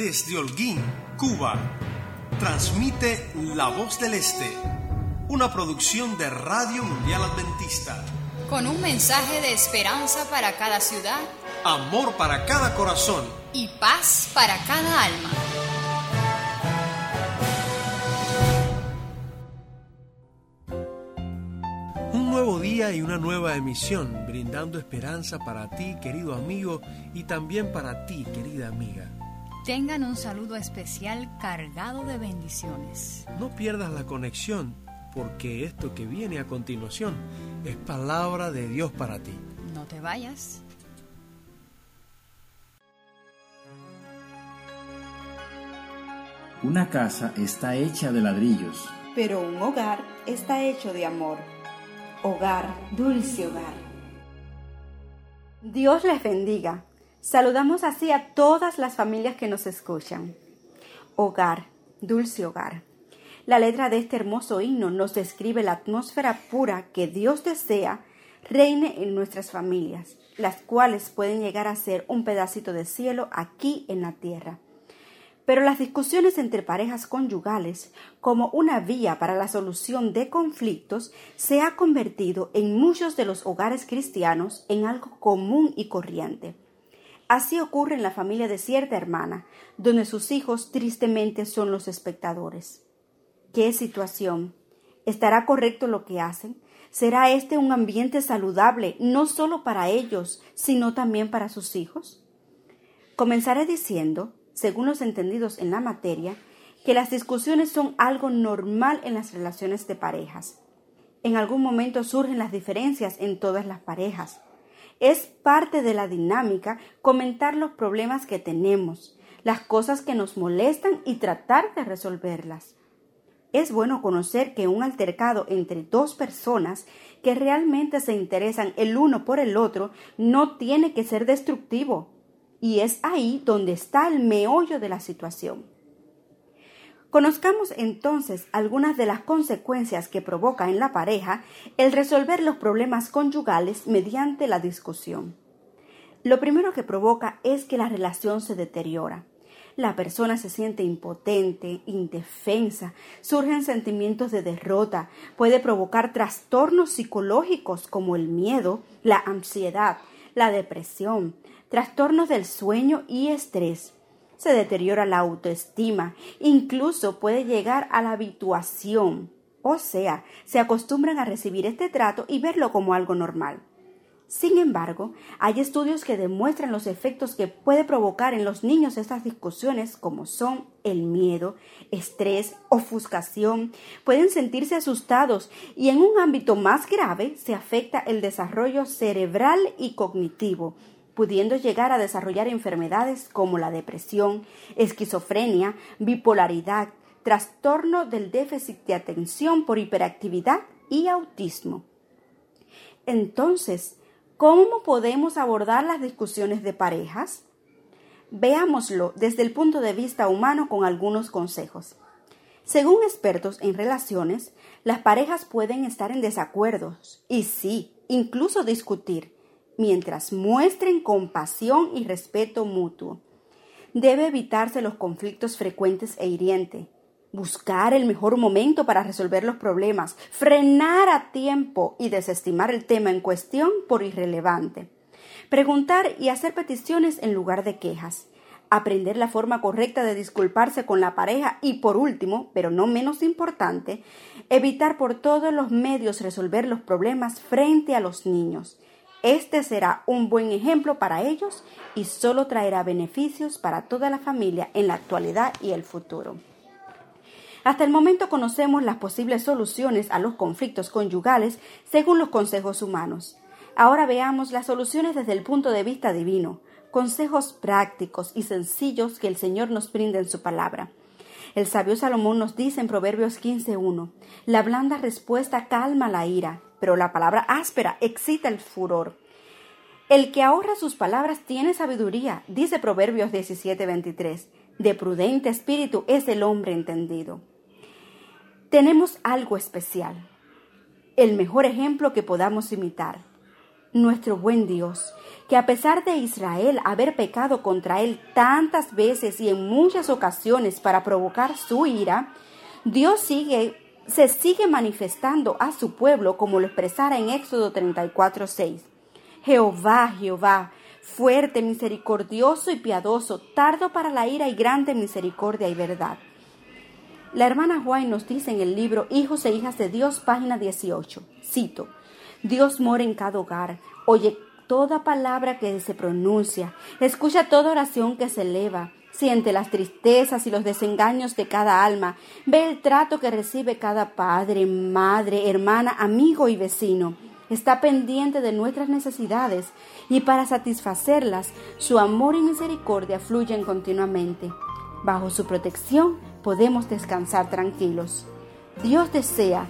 desde Holguín, Cuba, transmite La Voz del Este, una producción de Radio Mundial Adventista. Con un mensaje de esperanza para cada ciudad, amor para cada corazón y paz para cada alma. Un nuevo día y una nueva emisión, brindando esperanza para ti, querido amigo, y también para ti, querida amiga. Tengan un saludo especial cargado de bendiciones. No pierdas la conexión, porque esto que viene a continuación es palabra de Dios para ti. No te vayas. Una casa está hecha de ladrillos. Pero un hogar está hecho de amor. Hogar, dulce hogar. Dios les bendiga. Saludamos así a todas las familias que nos escuchan. Hogar, dulce hogar. La letra de este hermoso himno nos describe la atmósfera pura que Dios desea reine en nuestras familias, las cuales pueden llegar a ser un pedacito de cielo aquí en la tierra. Pero las discusiones entre parejas conyugales, como una vía para la solución de conflictos, se ha convertido en muchos de los hogares cristianos en algo común y corriente. Así ocurre en la familia de cierta hermana, donde sus hijos tristemente son los espectadores. ¿Qué situación? ¿Estará correcto lo que hacen? ¿Será este un ambiente saludable no solo para ellos, sino también para sus hijos? Comenzaré diciendo, según los entendidos en la materia, que las discusiones son algo normal en las relaciones de parejas. En algún momento surgen las diferencias en todas las parejas. Es parte de la dinámica comentar los problemas que tenemos, las cosas que nos molestan y tratar de resolverlas. Es bueno conocer que un altercado entre dos personas que realmente se interesan el uno por el otro no tiene que ser destructivo. Y es ahí donde está el meollo de la situación. Conozcamos entonces algunas de las consecuencias que provoca en la pareja el resolver los problemas conyugales mediante la discusión. Lo primero que provoca es que la relación se deteriora. La persona se siente impotente, indefensa, surgen sentimientos de derrota, puede provocar trastornos psicológicos como el miedo, la ansiedad, la depresión, trastornos del sueño y estrés se deteriora la autoestima, incluso puede llegar a la habituación, o sea, se acostumbran a recibir este trato y verlo como algo normal. Sin embargo, hay estudios que demuestran los efectos que puede provocar en los niños estas discusiones, como son el miedo, estrés, ofuscación, pueden sentirse asustados y en un ámbito más grave se afecta el desarrollo cerebral y cognitivo, pudiendo llegar a desarrollar enfermedades como la depresión, esquizofrenia, bipolaridad, trastorno del déficit de atención por hiperactividad y autismo. Entonces, ¿cómo podemos abordar las discusiones de parejas? Veámoslo desde el punto de vista humano con algunos consejos. Según expertos en relaciones, las parejas pueden estar en desacuerdos y sí, incluso discutir, mientras muestren compasión y respeto mutuo. Debe evitarse los conflictos frecuentes e hirientes, buscar el mejor momento para resolver los problemas, frenar a tiempo y desestimar el tema en cuestión por irrelevante, preguntar y hacer peticiones en lugar de quejas, aprender la forma correcta de disculparse con la pareja y por último, pero no menos importante, evitar por todos los medios resolver los problemas frente a los niños, este será un buen ejemplo para ellos y solo traerá beneficios para toda la familia en la actualidad y el futuro. Hasta el momento conocemos las posibles soluciones a los conflictos conyugales según los consejos humanos. Ahora veamos las soluciones desde el punto de vista divino, consejos prácticos y sencillos que el Señor nos brinda en su palabra. El sabio Salomón nos dice en Proverbios 15.1, la blanda respuesta calma la ira, pero la palabra áspera excita el furor. El que ahorra sus palabras tiene sabiduría, dice Proverbios 17:23. De prudente espíritu es el hombre entendido. Tenemos algo especial, el mejor ejemplo que podamos imitar. nuestro buen Dios, que a pesar de Israel haber pecado contra él tantas veces y en muchas ocasiones para provocar su ira, Dios sigue, se sigue manifestando a su pueblo como lo expresara en Éxodo 34:6. Jehová, Jehová, fuerte, misericordioso y piadoso, tardo para la ira y grande misericordia y verdad. La hermana White nos dice en el libro Hijos e Hijas de Dios, página 18, cito, Dios mora en cada hogar, oye toda palabra que se pronuncia, escucha toda oración que se eleva, siente las tristezas y los desengaños de cada alma, ve el trato que recibe cada padre, madre, hermana, amigo y vecino. Está pendiente de nuestras necesidades y para satisfacerlas su amor y misericordia fluyen continuamente. Bajo su protección podemos descansar tranquilos. Dios desea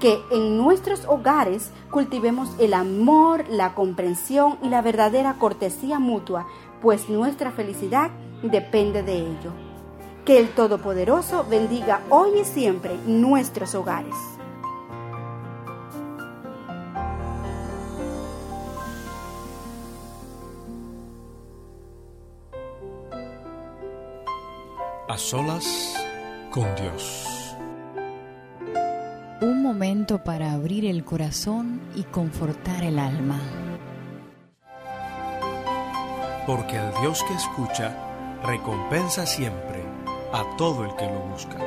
que en nuestros hogares cultivemos el amor, la comprensión y la verdadera cortesía mutua, pues nuestra felicidad depende de ello. Que el Todopoderoso bendiga hoy y siempre nuestros hogares. A solas con Dios. Un momento para abrir el corazón y confortar el alma. Porque el Dios que escucha recompensa siempre a todo el que lo busca.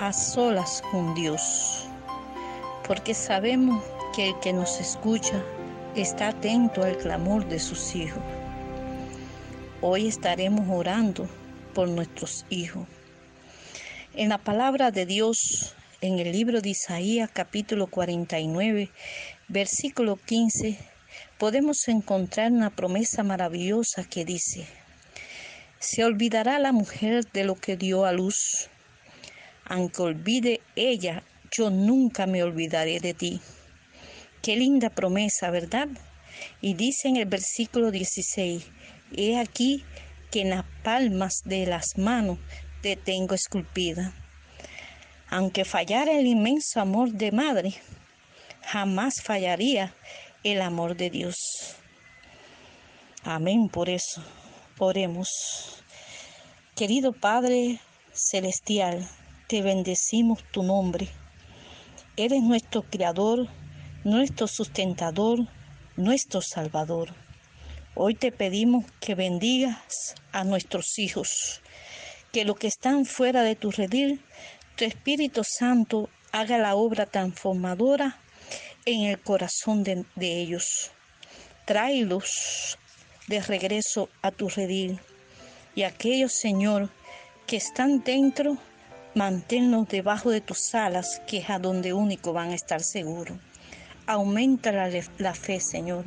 A solas con Dios, porque sabemos que el que nos escucha está atento al clamor de sus hijos. Hoy estaremos orando por nuestros hijos. En la palabra de Dios, en el libro de Isaías capítulo 49, versículo 15, podemos encontrar una promesa maravillosa que dice, se olvidará la mujer de lo que dio a luz, aunque olvide ella, yo nunca me olvidaré de ti. Qué linda promesa, ¿verdad? Y dice en el versículo 16, he aquí que en las palmas de las manos te tengo esculpida. Aunque fallara el inmenso amor de madre, jamás fallaría el amor de Dios. Amén por eso. Oremos. Querido Padre Celestial, te bendecimos tu nombre. Eres nuestro Creador, nuestro sustentador, nuestro Salvador. Hoy te pedimos que bendigas a nuestros hijos, que los que están fuera de tu redil, tu Espíritu Santo haga la obra transformadora en el corazón de, ellos. Tráelos de regreso a tu redil. Y aquellos, Señor, que están dentro, manténlos debajo de tus alas, que es a donde único van a estar seguros. Aumenta la fe, Señor.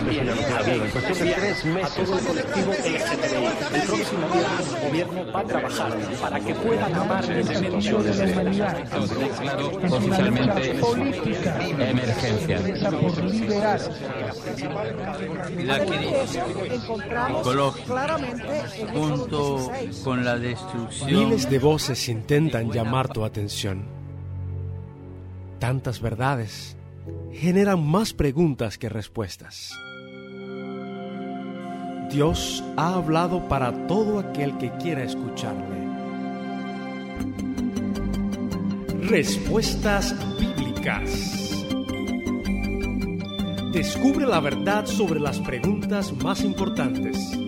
Lo sabía. En cuestión de tres meses, todo el colectivo LGTBI. El próximo día el gobierno va a trabajar para que puedan amar las situaciones de humanidad. Declaró oficialmente emergencia. La crisis ecológica, junto con la destrucción. Miles de voces intentan llamar tu atención. Tantas verdades generan más preguntas que respuestas. Dios ha hablado para todo aquel que quiera escucharle. Respuestas bíblicas. Descubre la verdad sobre las preguntas más importantes.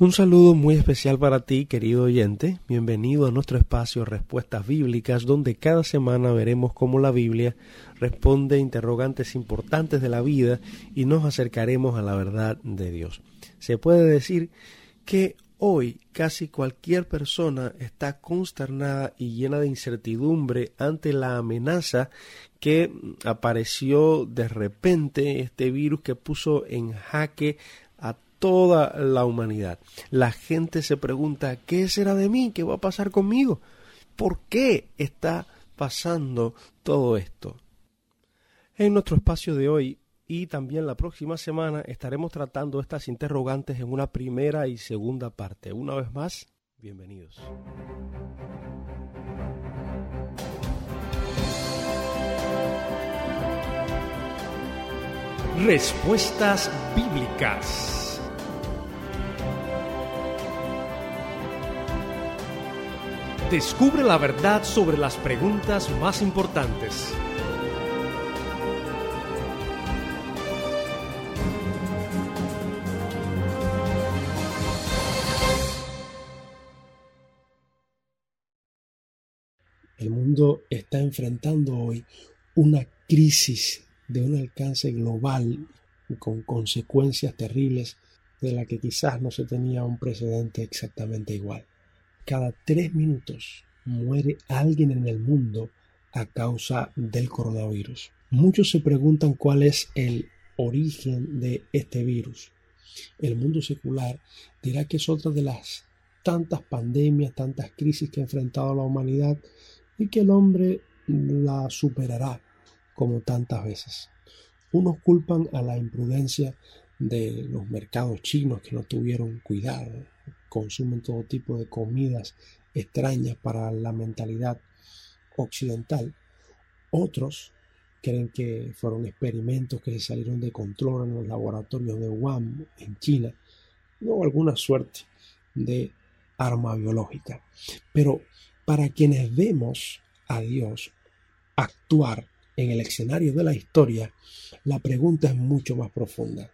Un saludo muy especial para ti, querido oyente. Bienvenido a nuestro espacio Respuestas Bíblicas, donde cada semana veremos cómo la Biblia responde a interrogantes importantes de la vida y nos acercaremos a la verdad de Dios. Se puede decir que Hoy casi cualquier persona está consternada y llena de incertidumbre ante la amenaza que apareció de repente este virus que puso en jaque toda la humanidad. La gente se pregunta ¿qué será de mí? ¿Qué va a pasar conmigo? ¿Por qué está pasando todo esto? En nuestro espacio de hoy y también la próxima semana estaremos tratando estas interrogantes en una primera y segunda parte. Una vez más, bienvenidos. Respuestas bíblicas. Descubre la verdad sobre las preguntas más importantes. El mundo está enfrentando hoy una crisis de un alcance global con consecuencias terribles de la que quizás no se tenía un precedente exactamente igual. Cada tres minutos muere alguien en el mundo a causa del coronavirus. Muchos se preguntan cuál es el origen de este virus. El mundo secular dirá que es otra de las tantas pandemias, tantas crisis que ha enfrentado la humanidad y que el hombre la superará como tantas veces. Unos culpan a la imprudencia de los mercados chinos que no tuvieron cuidado, consumen todo tipo de comidas extrañas para la mentalidad occidental. Otros creen que fueron experimentos que se salieron de control en los laboratorios de Wuhan en China, o alguna suerte de arma biológica. Pero para quienes vemos a Dios actuar en el escenario de la historia, la pregunta es mucho más profunda.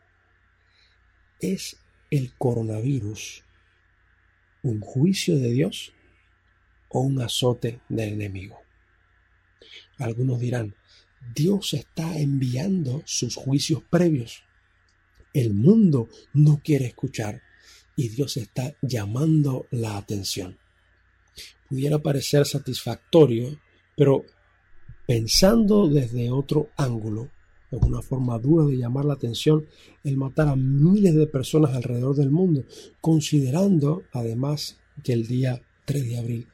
¿Es el coronavirus un juicio de Dios o un azote del enemigo? Algunos dirán, Dios está enviando sus juicios previos. El mundo no quiere escuchar y Dios está llamando la atención pudiera parecer satisfactorio, pero pensando desde otro ángulo, es una forma dura de llamar la atención el matar a miles de personas alrededor del mundo, considerando además que el día 3 de abril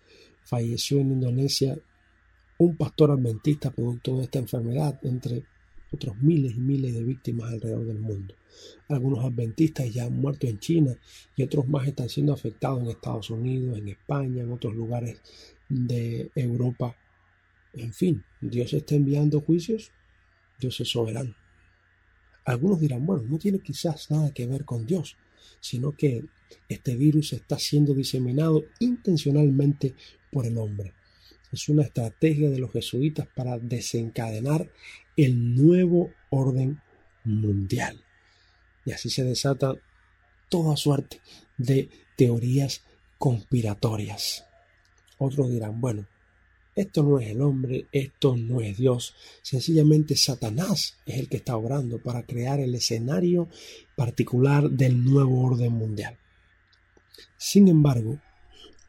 falleció en Indonesia un pastor adventista producto de esta enfermedad, entre otros miles y miles de víctimas alrededor del mundo. Algunos adventistas ya han muerto en China y otros más están siendo afectados en Estados Unidos, en España, en otros lugares de Europa. En fin, Dios está enviando juicios, Dios es soberano. Algunos dirán, bueno, no tiene quizás nada que ver con Dios, sino que este virus está siendo diseminado intencionalmente por el hombre. Es una estrategia de los jesuitas para desencadenar el nuevo orden mundial. Y así se desata toda suerte de teorías conspiratorias. Otros dirán, bueno, esto no es el hombre, esto no es Dios, sencillamente Satanás es el que está obrando para crear el escenario particular del nuevo orden mundial. Sin embargo,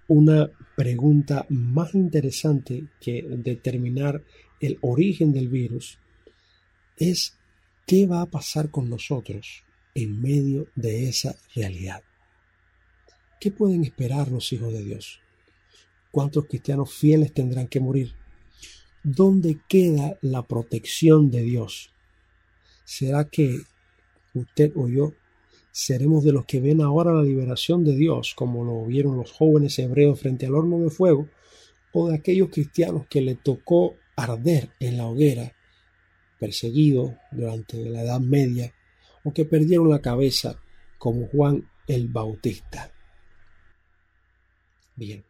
una pregunta más interesante que determinar el origen del virus es qué va a pasar con nosotros en medio de esa realidad. ¿Qué pueden esperar los hijos de Dios? ¿Cuántos cristianos fieles tendrán que morir? ¿Dónde queda la protección de Dios? ¿Será que usted o yo seremos de los que ven ahora la liberación de Dios, como lo vieron los jóvenes hebreos frente al horno de fuego, o de aquellos cristianos que le tocó arder en la hoguera, perseguidos durante la Edad Media o que perdieron la cabeza como Juan el Bautista. Bien,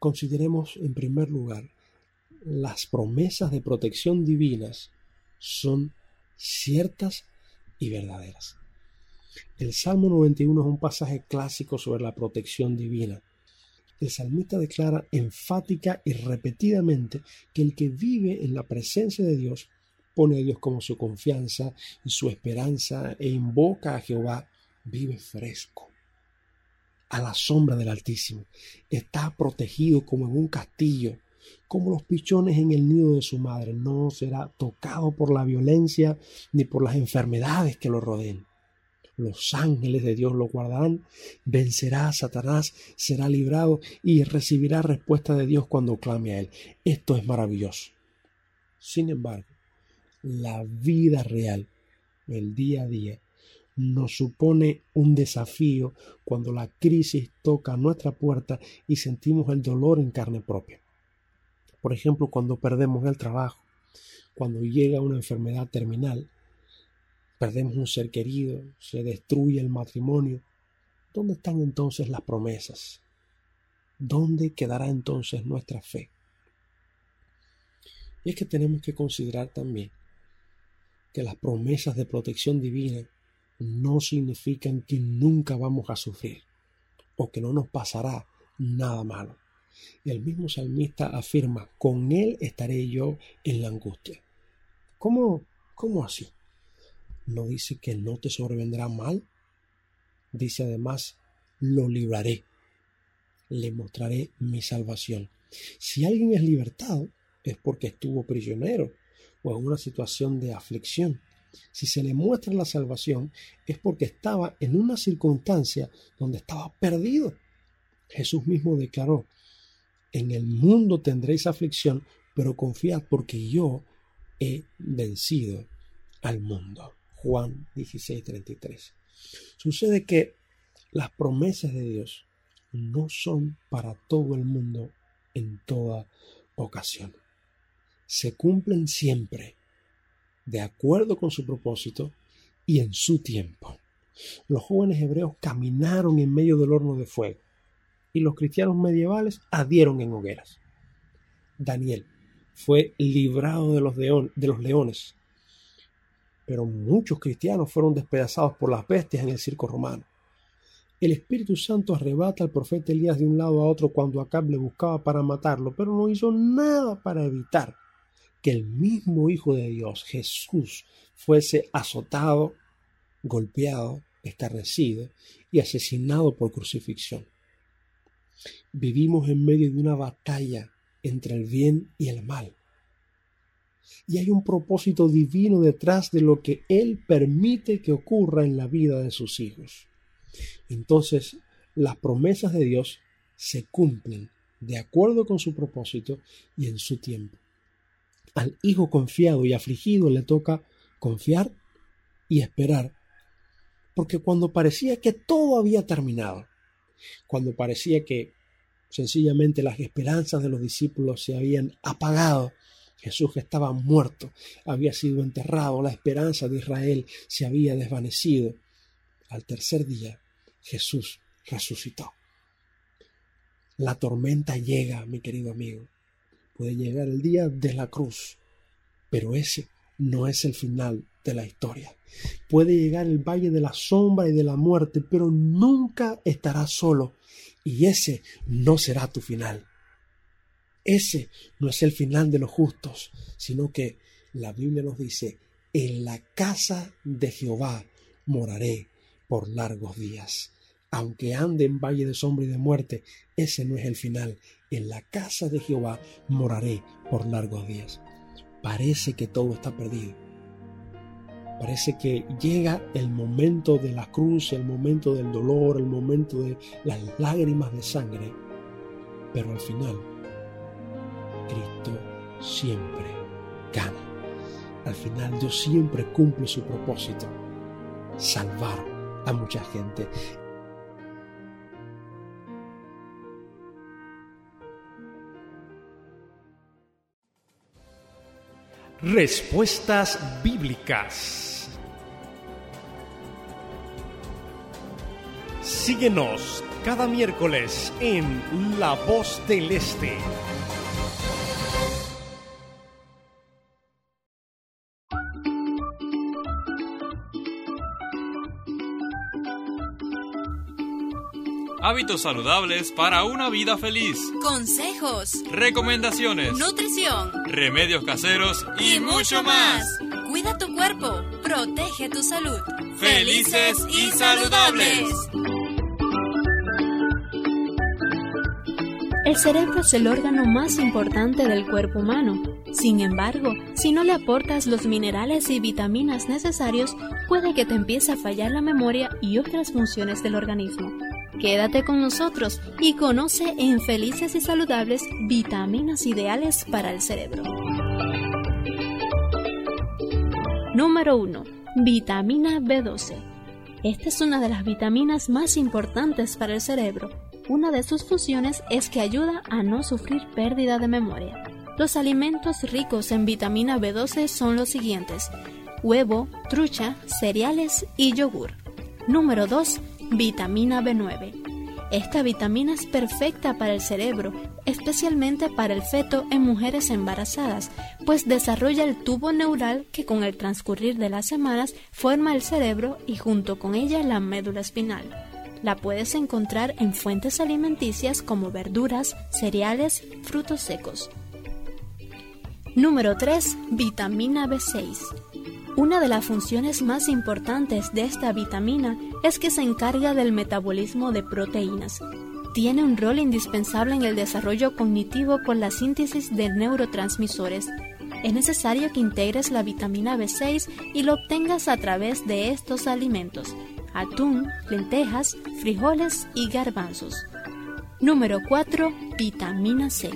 consideremos en primer lugar las promesas de protección divinas son ciertas y verdaderas. El Salmo 91 es un pasaje clásico sobre la protección divina. El salmista declara enfática y repetidamente que el que vive en la presencia de Dios pone a Dios como su confianza y su esperanza e invoca a Jehová, vive fresco. A la sombra del Altísimo. Está protegido como en un castillo, como los pichones en el nido de su madre. No será tocado por la violencia ni por las enfermedades que lo rodeen. Los ángeles de Dios lo guardarán, vencerá a Satanás, será librado y recibirá respuesta de Dios cuando clame a él. Esto es maravilloso. Sin embargo, la vida real, el día a día, nos supone un desafío cuando la crisis toca nuestra puerta y sentimos el dolor en carne propia. Por ejemplo, cuando perdemos el trabajo, cuando llega una enfermedad terminal, perdemos un ser querido, se destruye el matrimonio. ¿Dónde están entonces las promesas? ¿Dónde quedará entonces nuestra fe? Y es que tenemos que considerar también que las promesas de protección divina no significan que nunca vamos a sufrir o que no nos pasará nada malo. El mismo salmista afirma, con él estaré yo en la angustia. ¿Cómo, cómo así? ¿No dice que no te sobrevendrá mal? Dice además, lo libraré, le mostraré mi salvación. Si alguien es libertado, es porque estuvo prisionero o en una situación de aflicción. Si se le muestra la salvación es porque estaba en una circunstancia donde estaba perdido. Jesús mismo declaró, en el mundo tendréis aflicción, pero confiad porque yo he vencido al mundo. Juan 16:33. Sucede que las promesas de Dios no son para todo el mundo en toda ocasión. Se cumplen siempre de acuerdo con su propósito y en su tiempo. Los jóvenes hebreos caminaron en medio del horno de fuego y los cristianos medievales adhieron en hogueras. Daniel fue librado de los, de los leones, pero muchos cristianos fueron despedazados por las bestias en el circo romano. El Espíritu Santo arrebata al profeta Elías de un lado a otro cuando Acab le buscaba para matarlo, pero no hizo nada para evitar que el mismo Hijo de Dios, Jesús, fuese azotado, golpeado, escarnecido y asesinado por crucifixión. Vivimos en medio de una batalla entre el bien y el mal. Y hay un propósito divino detrás de lo que Él permite que ocurra en la vida de sus hijos. Entonces, las promesas de Dios se cumplen de acuerdo con su propósito y en su tiempo. Al hijo confiado y afligido le toca confiar y esperar, porque cuando parecía que todo había terminado, cuando parecía que sencillamente las esperanzas de los discípulos se habían apagado, Jesús estaba muerto, había sido enterrado, la esperanza de Israel se había desvanecido. Al tercer día, Jesús resucitó. La tormenta llega, mi querido amigo puede llegar el día de la cruz, pero ese no es el final de la historia. Puede llegar el valle de la sombra y de la muerte, pero nunca estarás solo, y ese no será tu final. Ese no es el final de los justos, sino que la Biblia nos dice, en la casa de Jehová moraré por largos días. Aunque ande en valle de sombra y de muerte, ese no es el final, en la casa de Jehová moraré por largos días. Parece que todo está perdido. Parece que llega el momento de la cruz, el momento del dolor, el momento de las lágrimas de sangre. Pero al final, Cristo siempre gana. Al final Dios siempre cumple su propósito, salvar a mucha gente. Respuestas bíblicas. Síguenos cada miércoles en La Voz del Este. Hábitos saludables para una vida feliz. Consejos. Recomendaciones. Nutrición. Remedios caseros y, mucho más. Cuida tu cuerpo. Protege tu salud. Felices y saludables. El cerebro es el órgano más importante del cuerpo humano. Sin embargo, si no le aportas los minerales y vitaminas necesarios, puede que te empiece a fallar la memoria y otras funciones del organismo. Quédate con nosotros y conoce en Felices y Saludables vitaminas ideales para el cerebro. Número 1. Vitamina B12. Esta es una de las vitaminas más importantes para el cerebro una de sus funciones es que ayuda a no sufrir pérdida de memoria. Los alimentos ricos en vitamina B12 son los siguientes: huevo, trucha, cereales y yogur. Número 2. Vitamina B9. Esta vitamina es perfecta para el cerebro, especialmente para el feto en mujeres embarazadas, pues desarrolla el tubo neural que con el transcurrir de las semanas forma el cerebro y junto con ella la médula espinal. La puedes encontrar en fuentes alimenticias como verduras, cereales, frutos secos. Número 3. Vitamina B6. Una de las funciones más importantes de esta vitamina es que se encarga del metabolismo de proteínas. Tiene un rol indispensable en el desarrollo cognitivo con la síntesis de neurotransmisores. Es necesario que integres la vitamina B6 y lo obtengas a través de estos alimentos atún, lentejas, frijoles y garbanzos. Número 4. Vitamina C.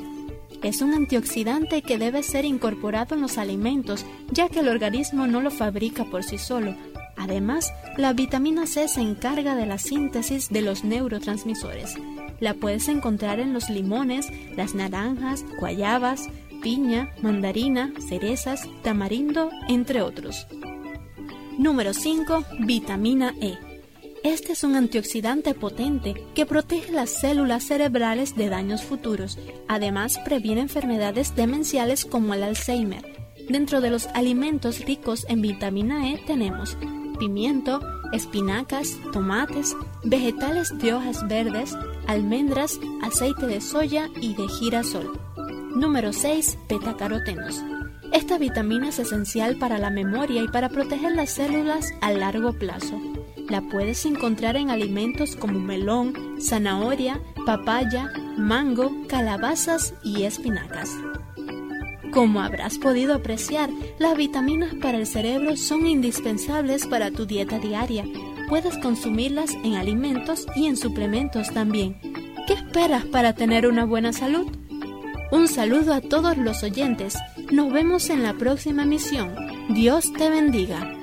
Es un antioxidante que debe ser incorporado en los alimentos, ya que el organismo no lo fabrica por sí solo. Además, la vitamina C se encarga de la síntesis de los neurotransmisores. La puedes encontrar en los limones, las naranjas, guayabas, piña, mandarina, cerezas, tamarindo, entre otros. Número 5. Vitamina E. Este es un antioxidante potente que protege las células cerebrales de daños futuros. Además, previene enfermedades demenciales como el Alzheimer. Dentro de los alimentos ricos en vitamina E tenemos pimiento, espinacas, tomates, vegetales de hojas verdes, almendras, aceite de soya y de girasol. Número 6. Betacarotenos. Esta vitamina es esencial para la memoria y para proteger las células a largo plazo. La puedes encontrar en alimentos como melón, zanahoria, papaya, mango, calabazas y espinacas. Como habrás podido apreciar, las vitaminas para el cerebro son indispensables para tu dieta diaria. Puedes consumirlas en alimentos y en suplementos también. ¿Qué esperas para tener una buena salud? Un saludo a todos los oyentes. Nos vemos en la próxima misión. Dios te bendiga.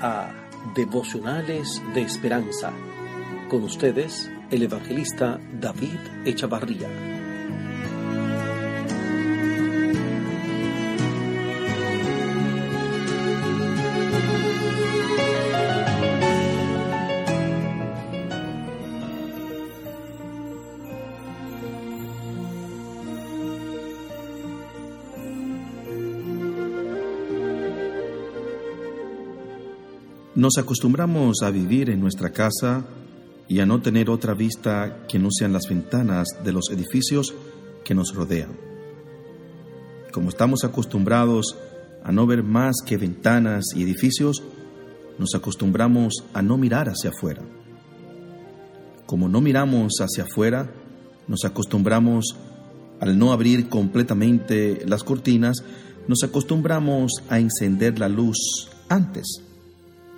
A Devocionales de Esperanza. Con ustedes, el evangelista David Echavarría. Nos acostumbramos a vivir en nuestra casa y a no tener otra vista que no sean las ventanas de los edificios que nos rodean. Como estamos acostumbrados a no ver más que ventanas y edificios, nos acostumbramos a no mirar hacia afuera. Como no miramos hacia afuera, nos acostumbramos al no abrir completamente las cortinas, nos acostumbramos a encender la luz antes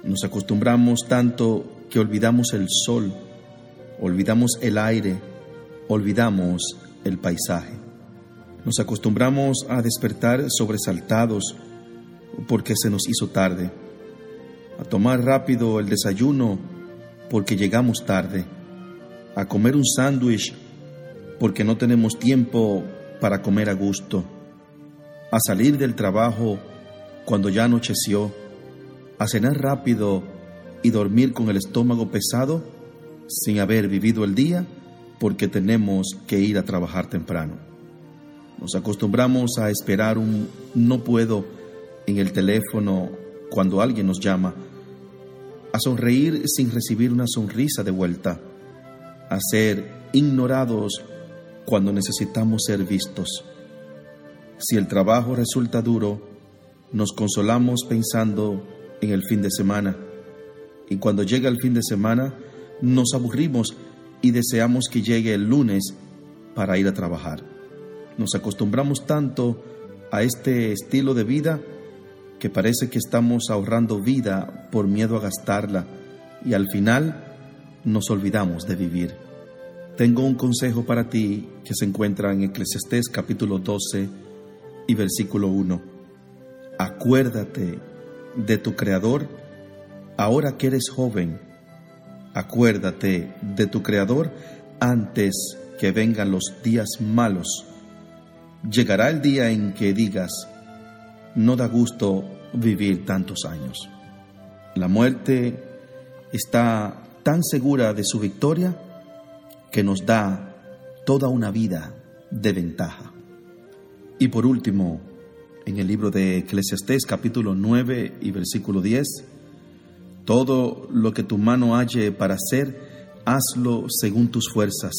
nos acostumbramos tanto que olvidamos el sol, olvidamos el aire, olvidamos el paisaje. Nos acostumbramos a despertar sobresaltados porque se nos hizo tarde, a tomar rápido el desayuno porque llegamos tarde, a comer un sándwich porque no tenemos tiempo para comer a gusto, a salir del trabajo cuando ya anocheció, a cenar rápido y dormir con el estómago pesado sin haber vivido el día porque tenemos que ir a trabajar temprano. Nos acostumbramos a esperar un no puedo en el teléfono cuando alguien nos llama, a sonreír sin recibir una sonrisa de vuelta, a ser ignorados cuando necesitamos ser vistos. Si el trabajo resulta duro, nos consolamos pensando en el fin de semana. Y cuando llega el fin de semana, nos aburrimos y deseamos que llegue el lunes para ir a trabajar. Nos acostumbramos tanto a este estilo de vida que parece que estamos ahorrando vida por miedo a gastarla y al final nos olvidamos de vivir. Tengo un consejo para ti que se encuentra en Eclesiastés capítulo 12 y versículo 1. Acuérdate de tu Creador ahora que eres joven. Acuérdate de tu Creador antes que vengan los días malos. Llegará el día en que digas, no da gusto vivir tantos años. La muerte está tan segura de su victoria que nos da toda una vida de ventaja. Y por último, en el libro de Eclesiastés capítulo 9 y versículo 10, todo lo que tu mano halle para hacer, hazlo según tus fuerzas,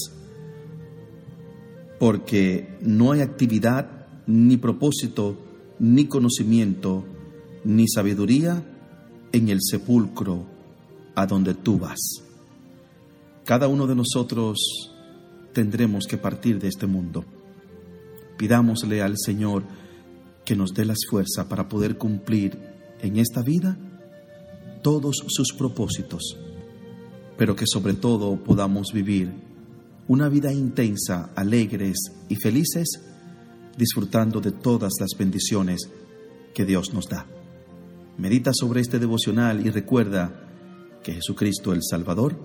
porque no hay actividad, ni propósito, ni conocimiento, ni sabiduría en el sepulcro a donde tú vas. Cada uno de nosotros tendremos que partir de este mundo. Pidámosle al Señor que nos dé las fuerzas para poder cumplir en esta vida todos sus propósitos, pero que sobre todo podamos vivir una vida intensa, alegres y felices, disfrutando de todas las bendiciones que Dios nos da. Medita sobre este devocional y recuerda que Jesucristo el Salvador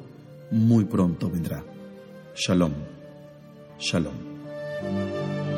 muy pronto vendrá. Shalom. Shalom.